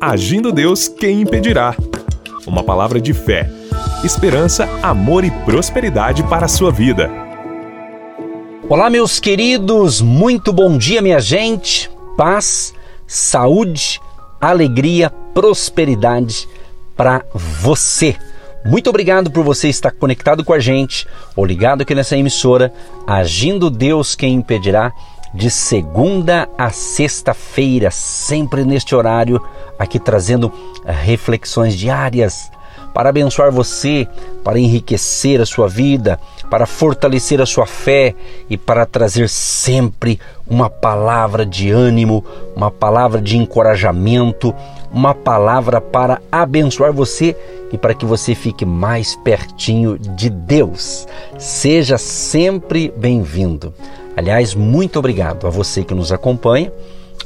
Agindo Deus, quem impedirá? Uma palavra de fé, esperança, amor e prosperidade para a sua vida. Olá, meus queridos, muito bom dia, minha gente. Paz, saúde, alegria, prosperidade para você. Muito obrigado por você estar conectado com a gente ou ligado aqui nessa emissora, Agindo Deus Quem Impedirá, de segunda a sexta-feira, sempre neste horário, aqui trazendo reflexões diárias para abençoar você, para enriquecer a sua vida, para fortalecer a sua fé e para trazer sempre uma palavra de ânimo, uma palavra de encorajamento, uma palavra para abençoar você e para que você fique mais pertinho de Deus. Seja sempre bem-vindo. Aliás, muito obrigado a você que nos acompanha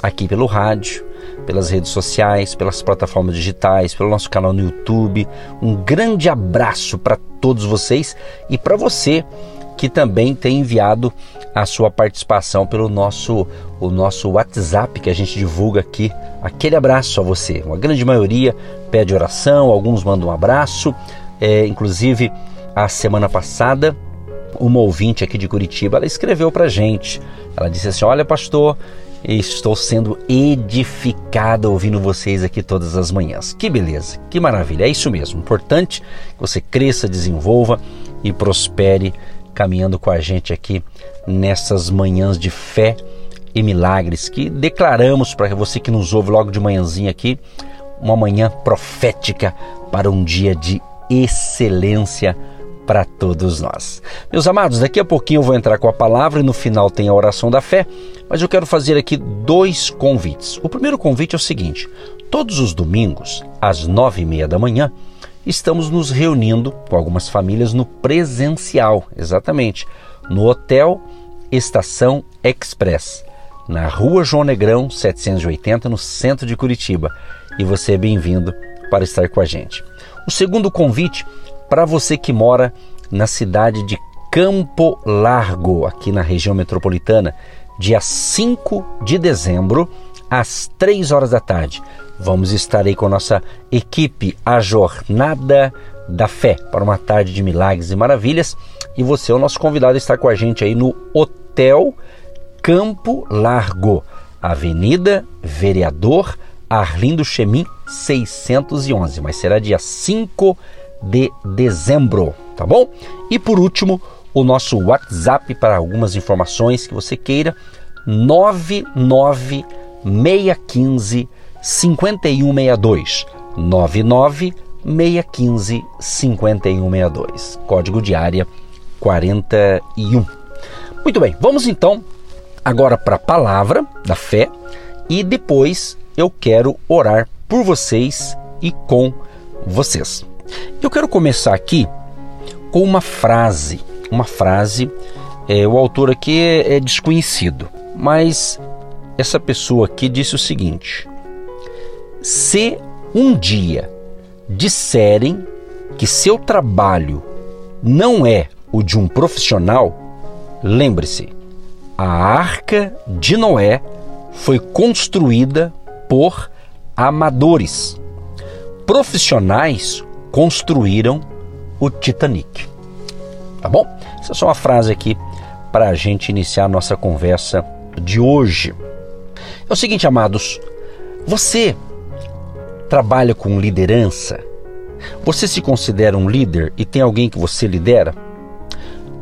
aqui pelo rádio, pelas redes sociais, pelas plataformas digitais, pelo nosso canal no YouTube. Um grande abraço para todos vocês e para você que também tem enviado a sua participação pelo nosso o nosso WhatsApp que a gente divulga aqui. Aquele abraço a você. Uma grande maioria pede oração, alguns mandam um abraço. É, inclusive, a semana passada, uma ouvinte aqui de Curitiba, ela escreveu para gente. Ela disse assim: Olha, pastor, estou sendo edificada ouvindo vocês aqui todas as manhãs. Que beleza, que maravilha. É isso mesmo. Importante que você cresça, desenvolva e prospere caminhando com a gente aqui nessas manhãs de fé e milagres que declaramos para você que nos ouve logo de manhãzinha aqui, uma manhã profética para um dia de excelência para todos nós. Meus amados, daqui a pouquinho eu vou entrar com a palavra e no final tem a oração da fé, mas eu quero fazer aqui dois convites. O primeiro convite é o seguinte: todos os domingos, às nove e meia da manhã, estamos nos reunindo com algumas famílias no presencial, exatamente, no Hotel Estação Express, na Rua João Negrão, 780, no centro de Curitiba. E você é bem-vindo para estar com a gente. O segundo convite para você que mora na cidade de Campo Largo, aqui na região metropolitana, dia 5 de dezembro, às 3 horas da tarde. Vamos estar aí com a nossa equipe, a Jornada da Fé, para uma tarde de milagres e maravilhas. E você é o nosso convidado a estar com a gente aí no Hotel Campo Largo, Avenida Vereador Arlindo Chemin 611, mas será dia 5 de dezembro, tá bom? E por último, o nosso WhatsApp para algumas informações que você queira, 99615 5162. 99615 5162. Código de área 41. Muito bem, vamos então agora para a palavra da fé e depois eu quero orar por vocês e com vocês. Eu quero começar aqui com uma frase, uma frase, é, o autor aqui é, é desconhecido, mas essa pessoa aqui disse o seguinte: se um dia disserem que seu trabalho não é o de um profissional, lembre-se, a arca de Noé foi construída por amadores. Profissionais construíram o Titanic. Tá bom? Essa é só uma frase aqui para a gente iniciar a nossa conversa de hoje. É o seguinte, amados, você trabalha com liderança? Você se considera um líder e tem alguém que você lidera?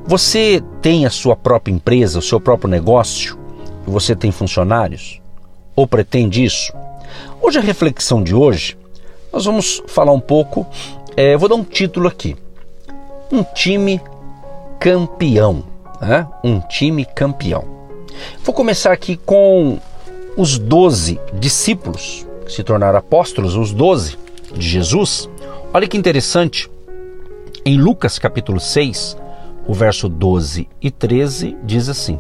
Você tem a sua própria empresa, o seu próprio negócio e você tem funcionários? Ou pretende isso? Hoje, a reflexão de hoje, nós vamos falar um pouco é, vou dar um título aqui. Um time campeão. Né? Um time campeão. Vou começar aqui com os doze discípulos que se tornaram apóstolos, os doze de Jesus. Olha que interessante. Em Lucas capítulo 6, o verso 12 e 13 diz assim: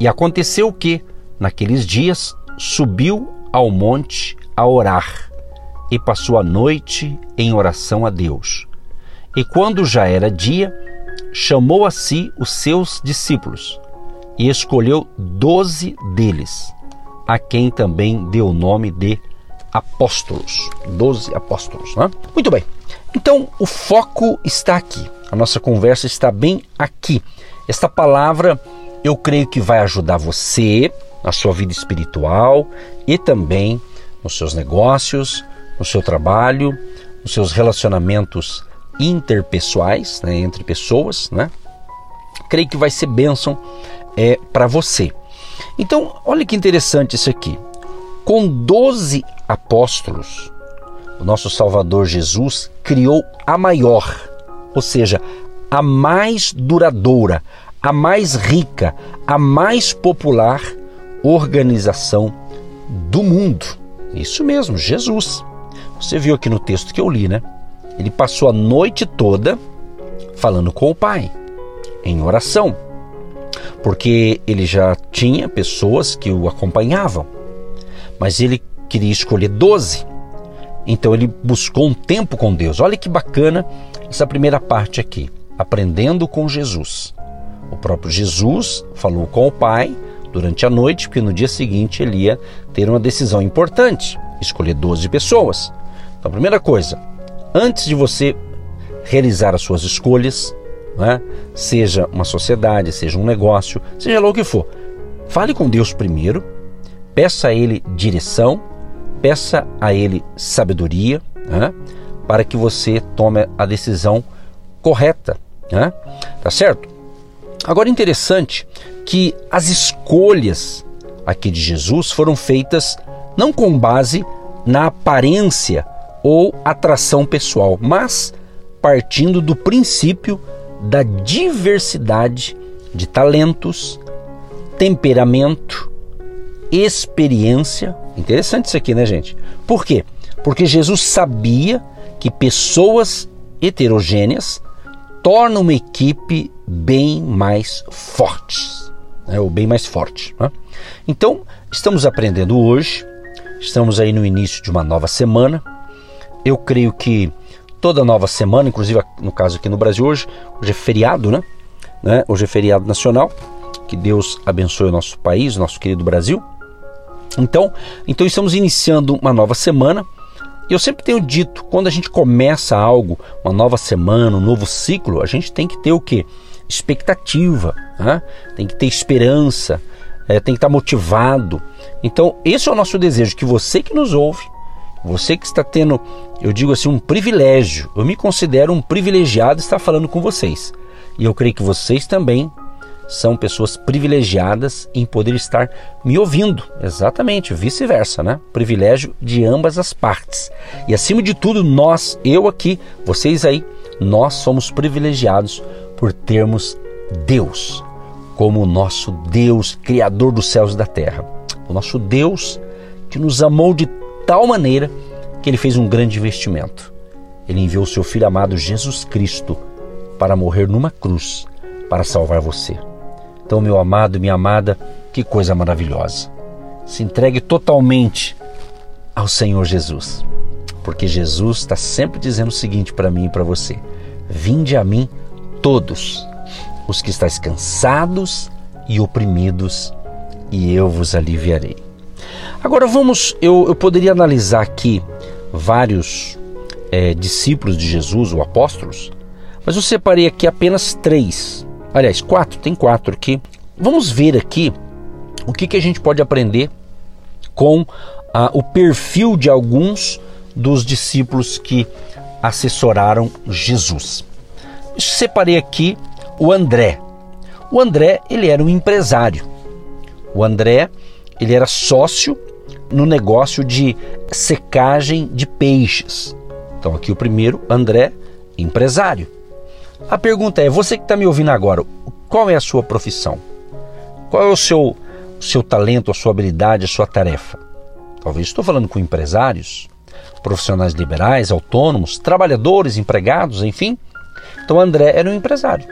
E aconteceu que, naqueles dias, subiu ao monte a orar e passou a noite em oração a Deus. E quando já era dia, chamou a si os seus discípulos e escolheu doze deles, a quem também deu o nome de apóstolos. Doze apóstolos, né? Muito bem. Então, o foco está aqui. A nossa conversa está bem aqui. Esta palavra eu creio que vai ajudar você na sua vida espiritual e também nos seus negócios, no seu trabalho, nos seus relacionamentos interpessoais, né, entre pessoas, né? Creio que vai ser bênção é, para você. Então, olha que interessante isso aqui. Com 12 apóstolos, o nosso Salvador Jesus criou a maior, ou seja, a mais duradoura, a mais rica, a mais popular organização do mundo. Isso mesmo, Jesus. Você viu aqui no texto que eu li, né? Ele passou a noite toda falando com o Pai, em oração, porque ele já tinha pessoas que o acompanhavam, mas ele queria escolher doze. Então ele buscou um tempo com Deus. Olha que bacana essa primeira parte aqui, aprendendo com Jesus. O próprio Jesus falou com o Pai durante a noite, porque no dia seguinte ele ia ter uma decisão importante, escolher 12 pessoas. Então, a primeira coisa, antes de você realizar as suas escolhas, né, seja uma sociedade, seja um negócio, seja lá o que for, fale com Deus primeiro, peça a Ele direção, peça a Ele sabedoria, né, para que você tome a decisão correta. Né? Tá certo? Agora, interessante que as escolhas aqui de Jesus foram feitas não com base na aparência ou atração pessoal, mas partindo do princípio da diversidade de talentos, temperamento, experiência. Interessante isso aqui, né, gente? Por quê? Porque Jesus sabia que pessoas heterogêneas tornam uma equipe bem mais fortes, né? ou bem mais forte. Né? Então, estamos aprendendo hoje, estamos aí no início de uma nova semana, eu creio que toda nova semana, inclusive no caso aqui no Brasil hoje, hoje é feriado, né? né? Hoje é feriado nacional. Que Deus abençoe o nosso país, o nosso querido Brasil. Então, então estamos iniciando uma nova semana. E eu sempre tenho dito, quando a gente começa algo, uma nova semana, um novo ciclo, a gente tem que ter o que? Expectativa, né? tem que ter esperança, é, tem que estar motivado. Então, esse é o nosso desejo, que você que nos ouve, você que está tendo, eu digo assim, um privilégio. Eu me considero um privilegiado estar falando com vocês. E eu creio que vocês também são pessoas privilegiadas em poder estar me ouvindo. Exatamente, vice-versa, né? Privilégio de ambas as partes. E acima de tudo, nós, eu aqui, vocês aí, nós somos privilegiados por termos Deus como o nosso Deus, criador dos céus e da terra. O nosso Deus que nos amou de tal maneira que ele fez um grande investimento. Ele enviou seu filho amado Jesus Cristo para morrer numa cruz para salvar você. Então, meu amado, minha amada, que coisa maravilhosa. Se entregue totalmente ao Senhor Jesus, porque Jesus está sempre dizendo o seguinte para mim e para você: Vinde a mim todos os que estáis cansados e oprimidos, e eu vos aliviarei. Agora vamos, eu, eu poderia analisar aqui vários é, discípulos de Jesus, ou apóstolos, mas eu separei aqui apenas três. Aliás, quatro, tem quatro aqui. Vamos ver aqui o que, que a gente pode aprender com ah, o perfil de alguns dos discípulos que assessoraram Jesus. Separei aqui o André. O André, ele era um empresário. O André, ele era sócio no negócio de secagem de peixes. Então, aqui o primeiro, André, empresário. A pergunta é: você que está me ouvindo agora, qual é a sua profissão? Qual é o seu, seu talento, a sua habilidade, a sua tarefa? Talvez estou falando com empresários, profissionais liberais, autônomos, trabalhadores, empregados, enfim. Então, André era um empresário.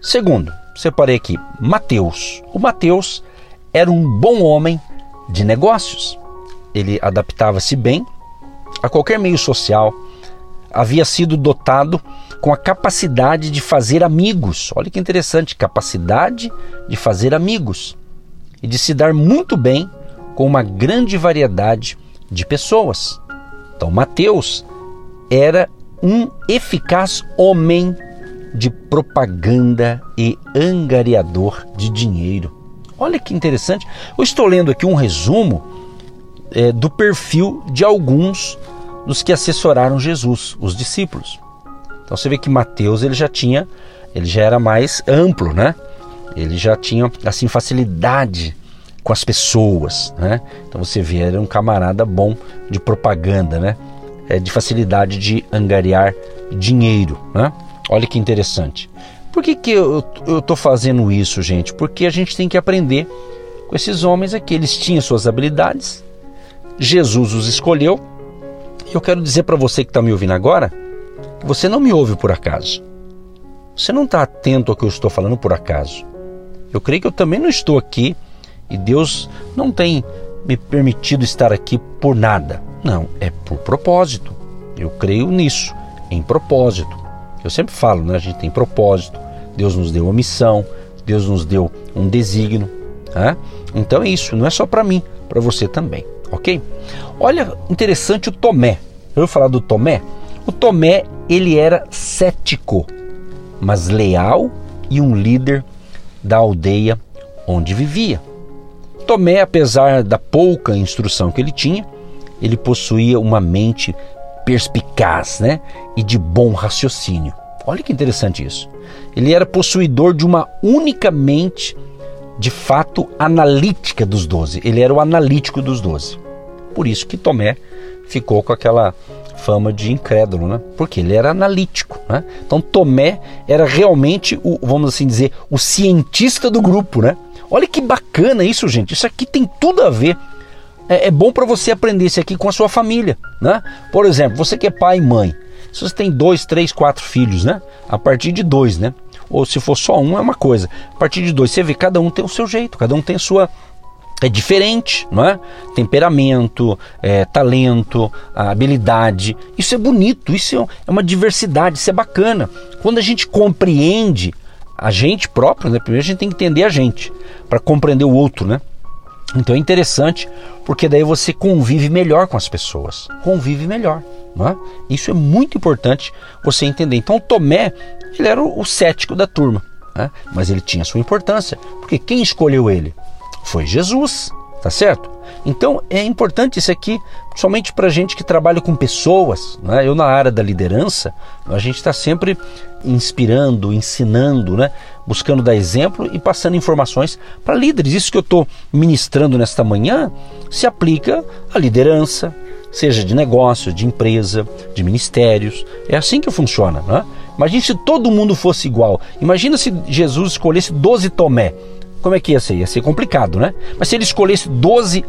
Segundo, separei aqui Mateus. O Mateus era um bom homem de negócios. Ele adaptava-se bem a qualquer meio social, havia sido dotado com a capacidade de fazer amigos. Olha que interessante, capacidade de fazer amigos e de se dar muito bem com uma grande variedade de pessoas. Então, Mateus era um eficaz homem de propaganda e angariador de dinheiro. Olha que interessante. Eu estou lendo aqui um resumo é, do perfil de alguns dos que assessoraram Jesus, os discípulos. Então você vê que Mateus ele já tinha, ele já era mais amplo, né? Ele já tinha assim facilidade com as pessoas, né? Então você vê, era um camarada bom de propaganda, né? É, de facilidade de angariar dinheiro, né? Olha que interessante. Por que, que eu estou fazendo isso, gente? Porque a gente tem que aprender com esses homens aqui. Eles tinham suas habilidades, Jesus os escolheu. E eu quero dizer para você que está me ouvindo agora que você não me ouve por acaso. Você não está atento ao que eu estou falando por acaso. Eu creio que eu também não estou aqui e Deus não tem me permitido estar aqui por nada. Não, é por propósito. Eu creio nisso, em propósito. Eu sempre falo, né? A gente tem propósito. Deus nos deu uma missão, Deus nos deu um desígnio. Né? Então é isso, não é só para mim, para você também, ok? Olha, interessante o Tomé. Eu vou falar do Tomé. O Tomé ele era cético, mas leal e um líder da aldeia onde vivia. Tomé, apesar da pouca instrução que ele tinha, ele possuía uma mente perspicaz né? e de bom raciocínio. Olha que interessante isso. Ele era possuidor de uma única mente de fato analítica dos doze. Ele era o analítico dos doze. Por isso que Tomé ficou com aquela fama de incrédulo, né? Porque ele era analítico, né? Então Tomé era realmente o, vamos assim dizer, o cientista do grupo, né? Olha que bacana isso, gente. Isso aqui tem tudo a ver. É, é bom para você aprender isso aqui com a sua família, né? Por exemplo, você que é pai e mãe, se você tem dois, três, quatro filhos, né? A partir de dois, né? Ou se for só um é uma coisa. A partir de dois, você vê cada um tem o seu jeito, cada um tem a sua é diferente, não é? Temperamento, é, talento, habilidade. Isso é bonito, isso é uma diversidade, isso é bacana. Quando a gente compreende a gente próprio, né? Primeiro a gente tem que entender a gente para compreender o outro, né? Então é interessante porque daí você convive melhor com as pessoas, convive melhor, é? Isso é muito importante você entender. Então Tomé ele era o, cético da turma, né? mas ele tinha sua importância porque quem escolheu ele? foi Jesus, tá certo? Então é importante isso aqui, somente para gente que trabalha com pessoas. Né? Eu, na área da liderança, a gente está sempre inspirando, ensinando, né? buscando dar exemplo e passando informações para líderes. Isso que eu estou ministrando nesta manhã se aplica à liderança, seja de negócio, de empresa, de ministérios. É assim que funciona. Né? Imagina se todo mundo fosse igual. Imagina se Jesus escolhesse 12 Tomé como é que ia ser? Ia ser complicado, né? Mas se ele escolhesse 12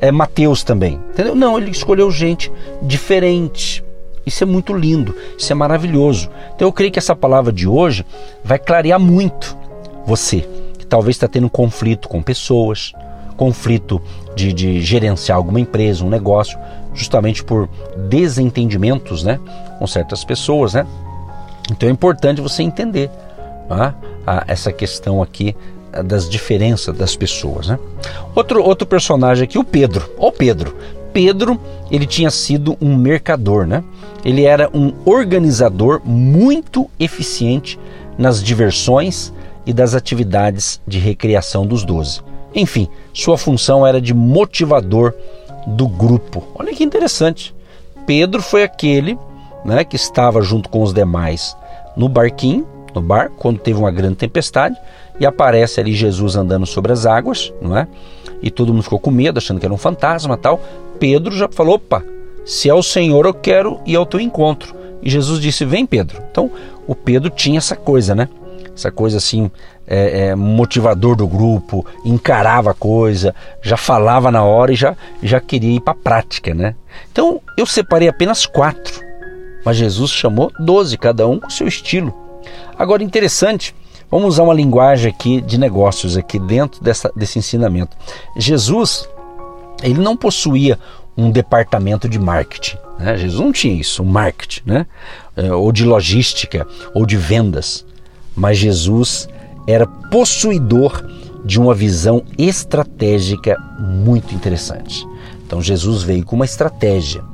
é, Mateus também, entendeu? Não, ele escolheu gente diferente. Isso é muito lindo, isso é maravilhoso. Então eu creio que essa palavra de hoje vai clarear muito você, que talvez está tendo conflito com pessoas, conflito de, de gerenciar alguma empresa, um negócio, justamente por desentendimentos né, com certas pessoas. Né? Então é importante você entender tá? essa questão aqui das diferenças das pessoas. Né? Outro, outro personagem aqui, o Pedro. Ó, Pedro. Pedro, ele tinha sido um mercador, né? Ele era um organizador muito eficiente nas diversões e das atividades de recreação dos doze. Enfim, sua função era de motivador do grupo. Olha que interessante. Pedro foi aquele né, que estava junto com os demais no barquinho, no bar, quando teve uma grande tempestade, e aparece ali Jesus andando sobre as águas, não é? E todo mundo ficou com medo, achando que era um fantasma tal. Pedro já falou: opa, se é o Senhor, eu quero ir ao teu encontro. E Jesus disse: vem, Pedro. Então, o Pedro tinha essa coisa, né? Essa coisa assim, é, é, motivador do grupo, encarava a coisa, já falava na hora e já, já queria ir para a prática, né? Então, eu separei apenas quatro, mas Jesus chamou doze, cada um com seu estilo. Agora, interessante Vamos usar uma linguagem aqui de negócios aqui dentro dessa, desse ensinamento. Jesus, ele não possuía um departamento de marketing. Né? Jesus não tinha isso, um marketing, né? É, ou de logística, ou de vendas. Mas Jesus era possuidor de uma visão estratégica muito interessante. Então Jesus veio com uma estratégia,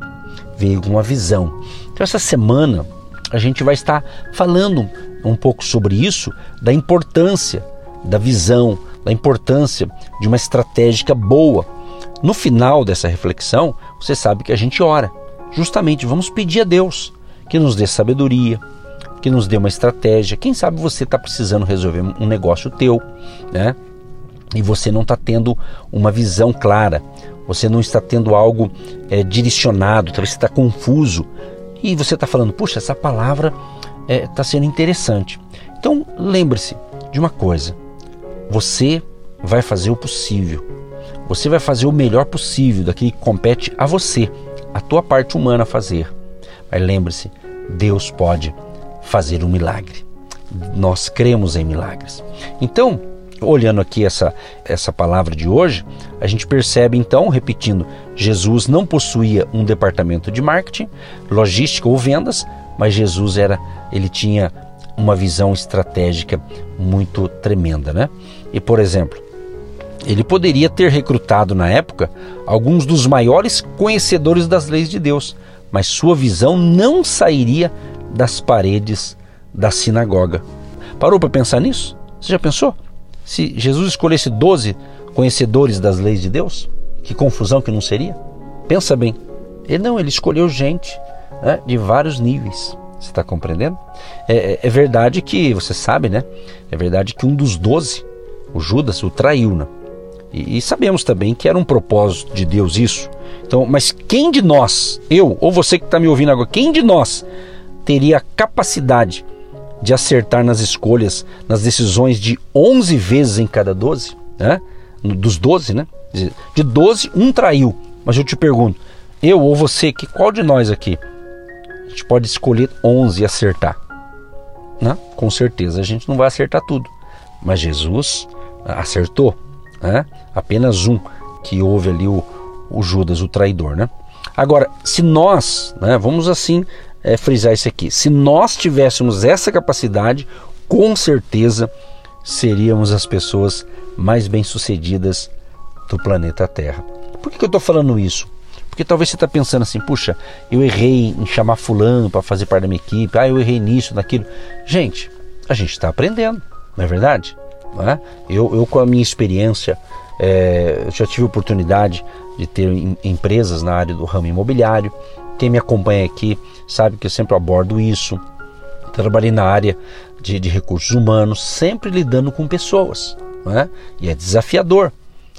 veio com uma visão. Então essa semana a gente vai estar falando um pouco sobre isso, da importância da visão, da importância de uma estratégia boa. No final dessa reflexão, você sabe que a gente ora. Justamente vamos pedir a Deus que nos dê sabedoria, que nos dê uma estratégia. Quem sabe você está precisando resolver um negócio teu, né? E você não está tendo uma visão clara, você não está tendo algo é, direcionado, talvez você está confuso e você está falando, puxa, essa palavra está é, tá sendo interessante. Então lembre-se de uma coisa: você vai fazer o possível, você vai fazer o melhor possível daquilo que compete a você, a tua parte humana fazer. Mas lembre-se, Deus pode fazer um milagre. Nós cremos em milagres. Então, olhando aqui essa, essa palavra de hoje, a gente percebe então, repetindo, Jesus não possuía um departamento de marketing, logística ou vendas, mas Jesus era, ele tinha uma visão estratégica muito tremenda, né? E por exemplo, ele poderia ter recrutado na época alguns dos maiores conhecedores das leis de Deus, mas sua visão não sairia das paredes da sinagoga. Parou para pensar nisso? Você já pensou? Se Jesus escolhesse 12 conhecedores das leis de Deus, que confusão que não seria? Pensa bem. Ele não, ele escolheu gente né, de vários níveis. Você está compreendendo? É, é, é, verdade que, você sabe, né? É verdade que um dos doze, o Judas, o traiu, né? E, e sabemos também que era um propósito de Deus isso. Então, mas quem de nós, eu ou você que está me ouvindo agora, quem de nós teria a capacidade de acertar nas escolhas, nas decisões de 11 vezes em cada 12, né? dos 12, né? De 12, um traiu. Mas eu te pergunto, eu ou você, que qual de nós aqui a gente pode escolher 11 e acertar? Né? Com certeza a gente não vai acertar tudo. Mas Jesus acertou, né? Apenas um que houve ali o, o Judas, o traidor, né? Agora, se nós, né, vamos assim é, frisar isso aqui. Se nós tivéssemos essa capacidade, com certeza seríamos as pessoas mais bem-sucedidas do planeta Terra. Por que, que eu estou falando isso? Porque talvez você está pensando assim, puxa, eu errei em chamar fulano para fazer parte da minha equipe, ah, eu errei nisso, naquilo. Gente, a gente está aprendendo, não é verdade? Não é? Eu, eu, com a minha experiência, é, eu já tive oportunidade de ter em, empresas na área do ramo imobiliário. Quem me acompanha aqui sabe que eu sempre abordo isso. Trabalhei na área de, de recursos humanos, sempre lidando com pessoas, né? e é desafiador.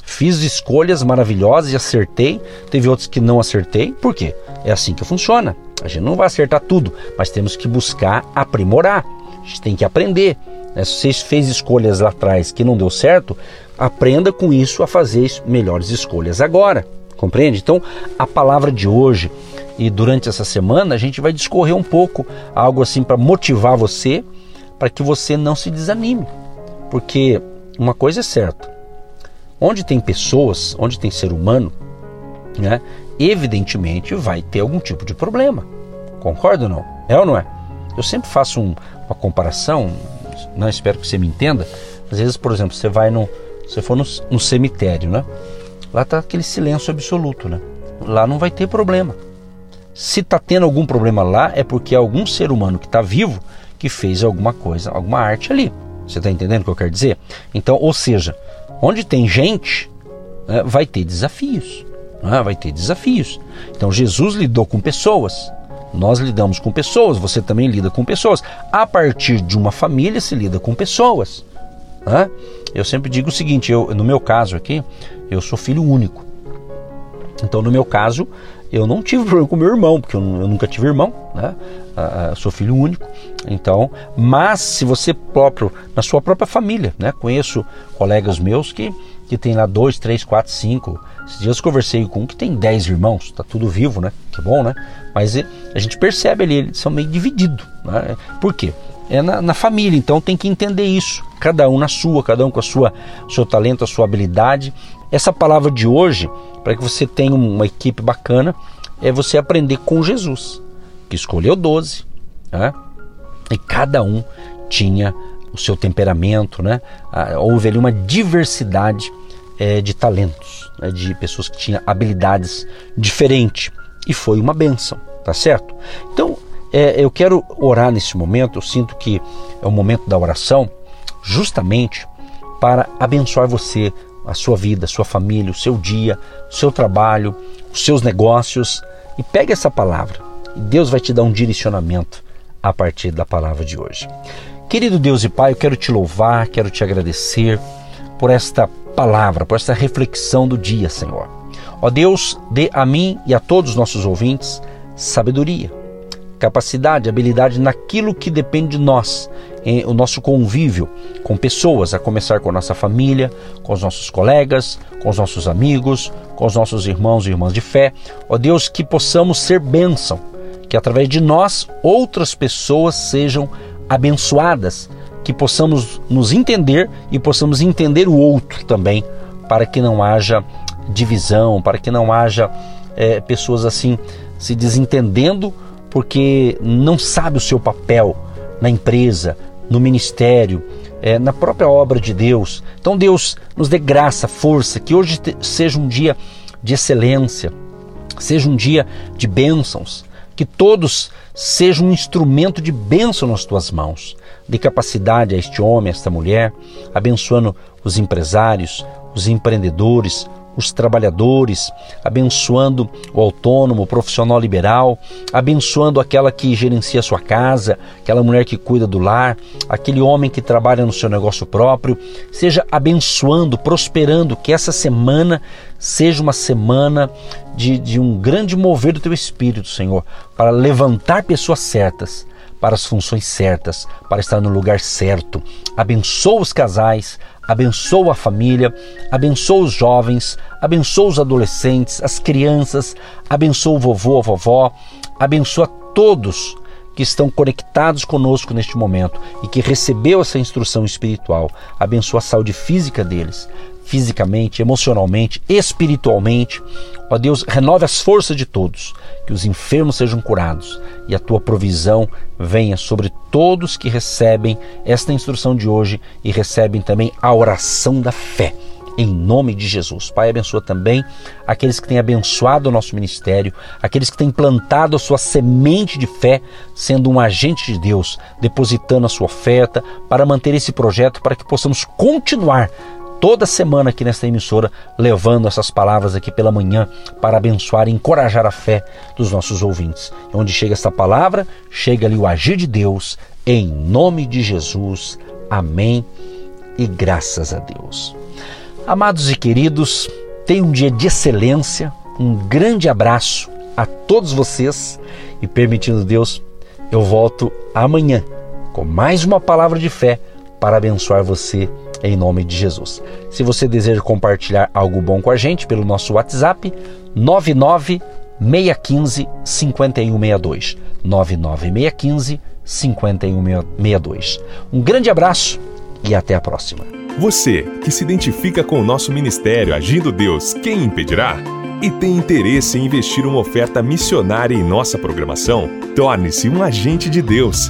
Fiz escolhas maravilhosas e acertei, teve outros que não acertei, por quê? É assim que funciona. A gente não vai acertar tudo, mas temos que buscar aprimorar. A gente tem que aprender. Né? Se você fez escolhas lá atrás que não deu certo, aprenda com isso a fazer melhores escolhas agora. Compreende? Então, a palavra de hoje e durante essa semana a gente vai discorrer um pouco algo assim para motivar você, para que você não se desanime. Porque uma coisa é certa: onde tem pessoas, onde tem ser humano, né, evidentemente vai ter algum tipo de problema. Concorda ou não? É ou não é? Eu sempre faço um, uma comparação, não espero que você me entenda. Às vezes, por exemplo, você vai no, você for no, no cemitério, né? Lá está aquele silêncio absoluto, né? Lá não vai ter problema. Se está tendo algum problema lá, é porque é algum ser humano que está vivo que fez alguma coisa, alguma arte ali. Você está entendendo o que eu quero dizer? Então, ou seja, onde tem gente, né, vai ter desafios. Né, vai ter desafios. Então, Jesus lidou com pessoas. Nós lidamos com pessoas, você também lida com pessoas. A partir de uma família se lida com pessoas. Né? Eu sempre digo o seguinte: eu, no meu caso aqui, eu sou filho único. Então, no meu caso, eu não tive problema com meu irmão, porque eu, eu nunca tive irmão, né? Uh, sou filho único. Então, mas se você próprio, na sua própria família, né? Conheço colegas meus que, que tem lá dois, três, quatro, cinco. Esses dias eu conversei com um que tem dez irmãos, tá tudo vivo, né? Que bom, né? Mas a gente percebe ali, eles são meio divididos. Né? Por quê? É na, na, família, então tem que entender isso. Cada um na sua, cada um com a sua seu talento, a sua habilidade. Essa palavra de hoje para que você tenha uma equipe bacana, é você aprender com Jesus, que escolheu 12, né? e cada um tinha o seu temperamento, né? Ah, houve ali uma diversidade é, de talentos, né, de pessoas que tinham habilidades diferentes. E foi uma benção, tá certo? Então, é, eu quero orar nesse momento, eu sinto que é o momento da oração, justamente para abençoar você, a sua vida, a sua família, o seu dia, o seu trabalho, os seus negócios. E pegue essa palavra e Deus vai te dar um direcionamento a partir da palavra de hoje. Querido Deus e Pai, eu quero te louvar, quero te agradecer por esta palavra, por esta reflexão do dia, Senhor. Ó Deus, dê a mim e a todos os nossos ouvintes sabedoria, capacidade, habilidade naquilo que depende de nós, em o nosso convívio com pessoas, a começar com a nossa família, com os nossos colegas, com os nossos amigos, com os nossos irmãos e irmãs de fé. Ó Deus, que possamos ser bênção, que através de nós outras pessoas sejam abençoadas, que possamos nos entender e possamos entender o outro também, para que não haja divisão, para que não haja é, pessoas assim se desentendendo porque não sabe o seu papel na empresa, no ministério, é, na própria obra de Deus. Então Deus nos dê graça, força, que hoje seja um dia de excelência, seja um dia de bênçãos, que todos sejam um instrumento de bênção nas tuas mãos. Dê capacidade a este homem, a esta mulher, abençoando os empresários, os empreendedores, os trabalhadores, abençoando o autônomo, o profissional liberal, abençoando aquela que gerencia sua casa, aquela mulher que cuida do lar, aquele homem que trabalha no seu negócio próprio, seja abençoando, prosperando, que essa semana seja uma semana de, de um grande mover do teu espírito, Senhor, para levantar pessoas certas para as funções certas, para estar no lugar certo. Abençoa os casais, abençoa a família, abençoa os jovens, abençoa os adolescentes, as crianças, abençoa o vovô, a vovó, abençoa todos que estão conectados conosco neste momento e que recebeu essa instrução espiritual. Abençoa a saúde física deles, fisicamente, emocionalmente, espiritualmente. Ó Deus, renove as forças de todos, que os enfermos sejam curados e a tua provisão venha sobre todos que recebem esta instrução de hoje e recebem também a oração da fé. Em nome de Jesus. Pai, abençoa também aqueles que têm abençoado o nosso ministério, aqueles que têm plantado a sua semente de fé, sendo um agente de Deus, depositando a sua oferta para manter esse projeto, para que possamos continuar toda semana aqui nesta emissora, levando essas palavras aqui pela manhã para abençoar e encorajar a fé dos nossos ouvintes. Onde chega essa palavra, chega ali o agir de Deus, em nome de Jesus. Amém e graças a Deus. Amados e queridos, tenham um dia de excelência, um grande abraço a todos vocês e permitindo Deus, eu volto amanhã com mais uma palavra de fé para abençoar você em nome de Jesus. Se você deseja compartilhar algo bom com a gente pelo nosso WhatsApp, 99 615 5162. 99615 5162. Um grande abraço e até a próxima. Você que se identifica com o nosso ministério Agindo Deus, quem impedirá? E tem interesse em investir uma oferta missionária em nossa programação? Torne-se um agente de Deus